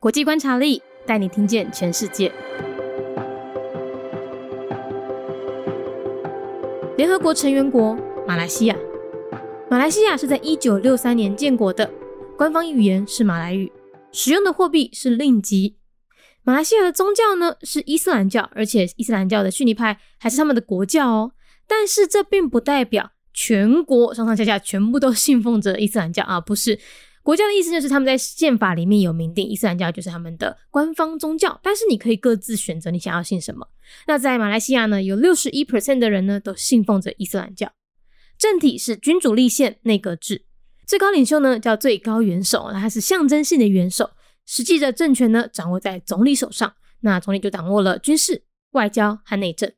国际观察力带你听见全世界。联合国成员国马来西亚，马来西亚是在一九六三年建国的，官方语言是马来语，使用的货币是令吉。马来西亚的宗教呢是伊斯兰教，而且伊斯兰教的逊尼派还是他们的国教哦。但是这并不代表全国上上下下全部都信奉着伊斯兰教啊，不是。国教的意思就是他们在宪法里面有明定伊斯兰教就是他们的官方宗教，但是你可以各自选择你想要信什么。那在马来西亚呢，有六十一 percent 的人呢都信奉着伊斯兰教，政体是君主立宪内阁制，最高领袖呢叫最高元首，那他是象征性的元首。实际的政权呢，掌握在总理手上。那总理就掌握了军事、外交和内政。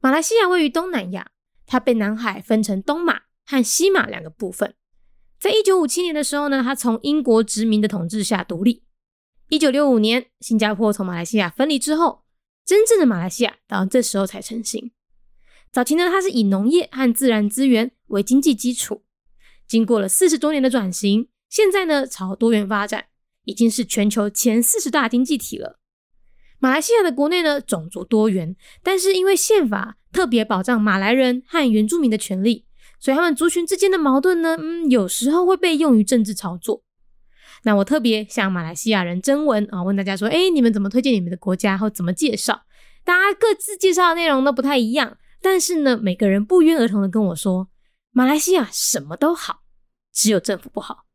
马来西亚位于东南亚，它被南海分成东马和西马两个部分。在一九五七年的时候呢，它从英国殖民的统治下独立。一九六五年，新加坡从马来西亚分离之后，真正的马来西亚到这时候才成型。早期呢，它是以农业和自然资源为经济基础，经过了四十多年的转型，现在呢朝多元发展。已经是全球前四十大经济体了。马来西亚的国内呢，种族多元，但是因为宪法特别保障马来人和原住民的权利，所以他们族群之间的矛盾呢，嗯，有时候会被用于政治操作。那我特别向马来西亚人征文啊，问大家说，哎，你们怎么推荐你们的国家，或怎么介绍？大家各自介绍的内容都不太一样，但是呢，每个人不约而同的跟我说，马来西亚什么都好，只有政府不好。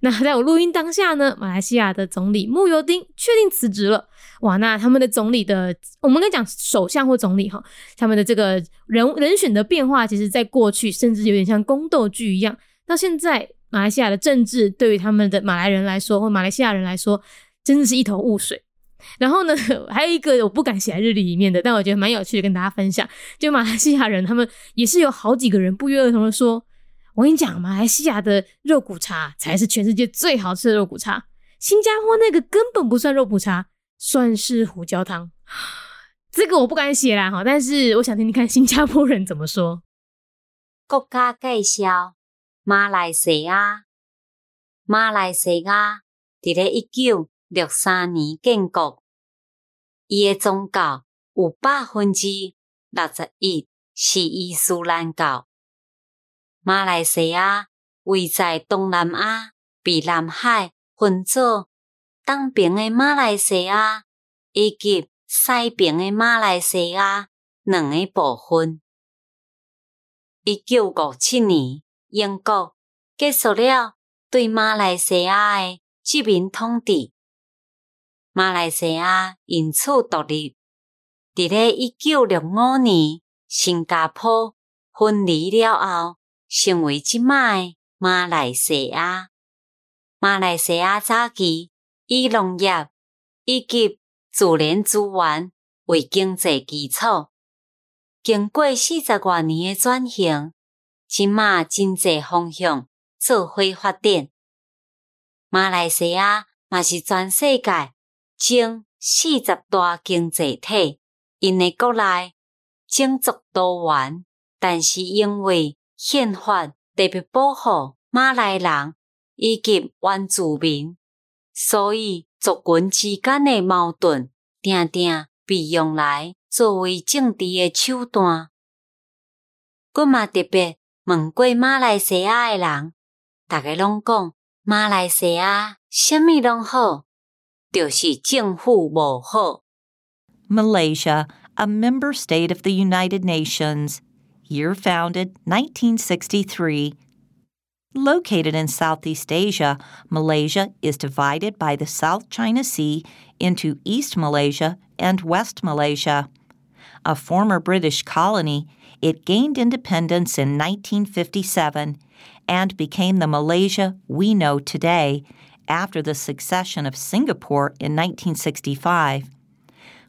那在我录音当下呢，马来西亚的总理慕尤丁确定辞职了。哇，那他们的总理的，我们该讲首相或总理哈，他们的这个人人选的变化，其实在过去甚至有点像宫斗剧一样。到现在，马来西亚的政治对于他们的马来人来说，或马来西亚人来说，真的是一头雾水。然后呢，还有一个我不敢写在日历里面的，但我觉得蛮有趣的，跟大家分享。就马来西亚人，他们也是有好几个人不约而同的说。我跟你讲，马来西亚的肉骨茶才是全世界最好吃的肉骨茶。新加坡那个根本不算肉骨茶，算是胡椒汤。这个我不敢写啦，哈，但是我想听听看新加坡人怎么说。国家介绍：马来西亚。马来西亚伫咧一九六三年建国，伊的宗教有百分之六十一是伊斯兰教。马来西亚位在东南亚，被南海分作东边的马来西亚以及西边的马来西亚两个部分。一九五七年，英国结束了对马来西亚的殖民统治，马来西亚因此独立。伫咧一九六五年，新加坡分离了后。成为即卖马来西亚。马来西亚早期以农业以及自然资源为经济基础，经过四十多年的转型，即卖经济方向做伙发展。马来西亚嘛是全世界前四十大经济体，因的国内种族多元，但是因为宪法特别保护马来人以及原住民，所以族群之间的矛盾，定定被用来作为政治的手段。我嘛特别问过马来西亚的人，大家拢讲马来西亚什么拢好，就是政府无好。Malaysia, a member state of the United Nations. Year founded 1963. Located in Southeast Asia, Malaysia is divided by the South China Sea into East Malaysia and West Malaysia. A former British colony, it gained independence in 1957 and became the Malaysia we know today after the succession of Singapore in 1965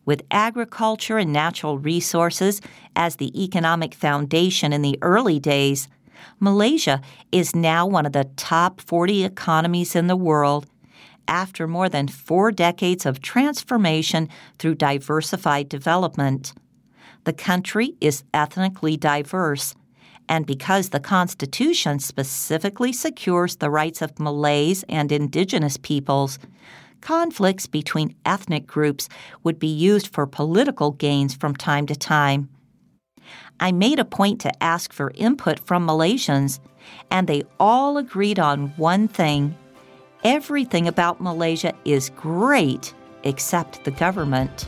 with agriculture and natural resources as the economic foundation in the early days, Malaysia is now one of the top 40 economies in the world after more than four decades of transformation through diversified development. The country is ethnically diverse, and because the Constitution specifically secures the rights of Malays and indigenous peoples, conflicts between ethnic groups would be used for political gains from time to time. I made a point to ask for input from Malaysians, and they all agreed on one thing everything about Malaysia is great except the government.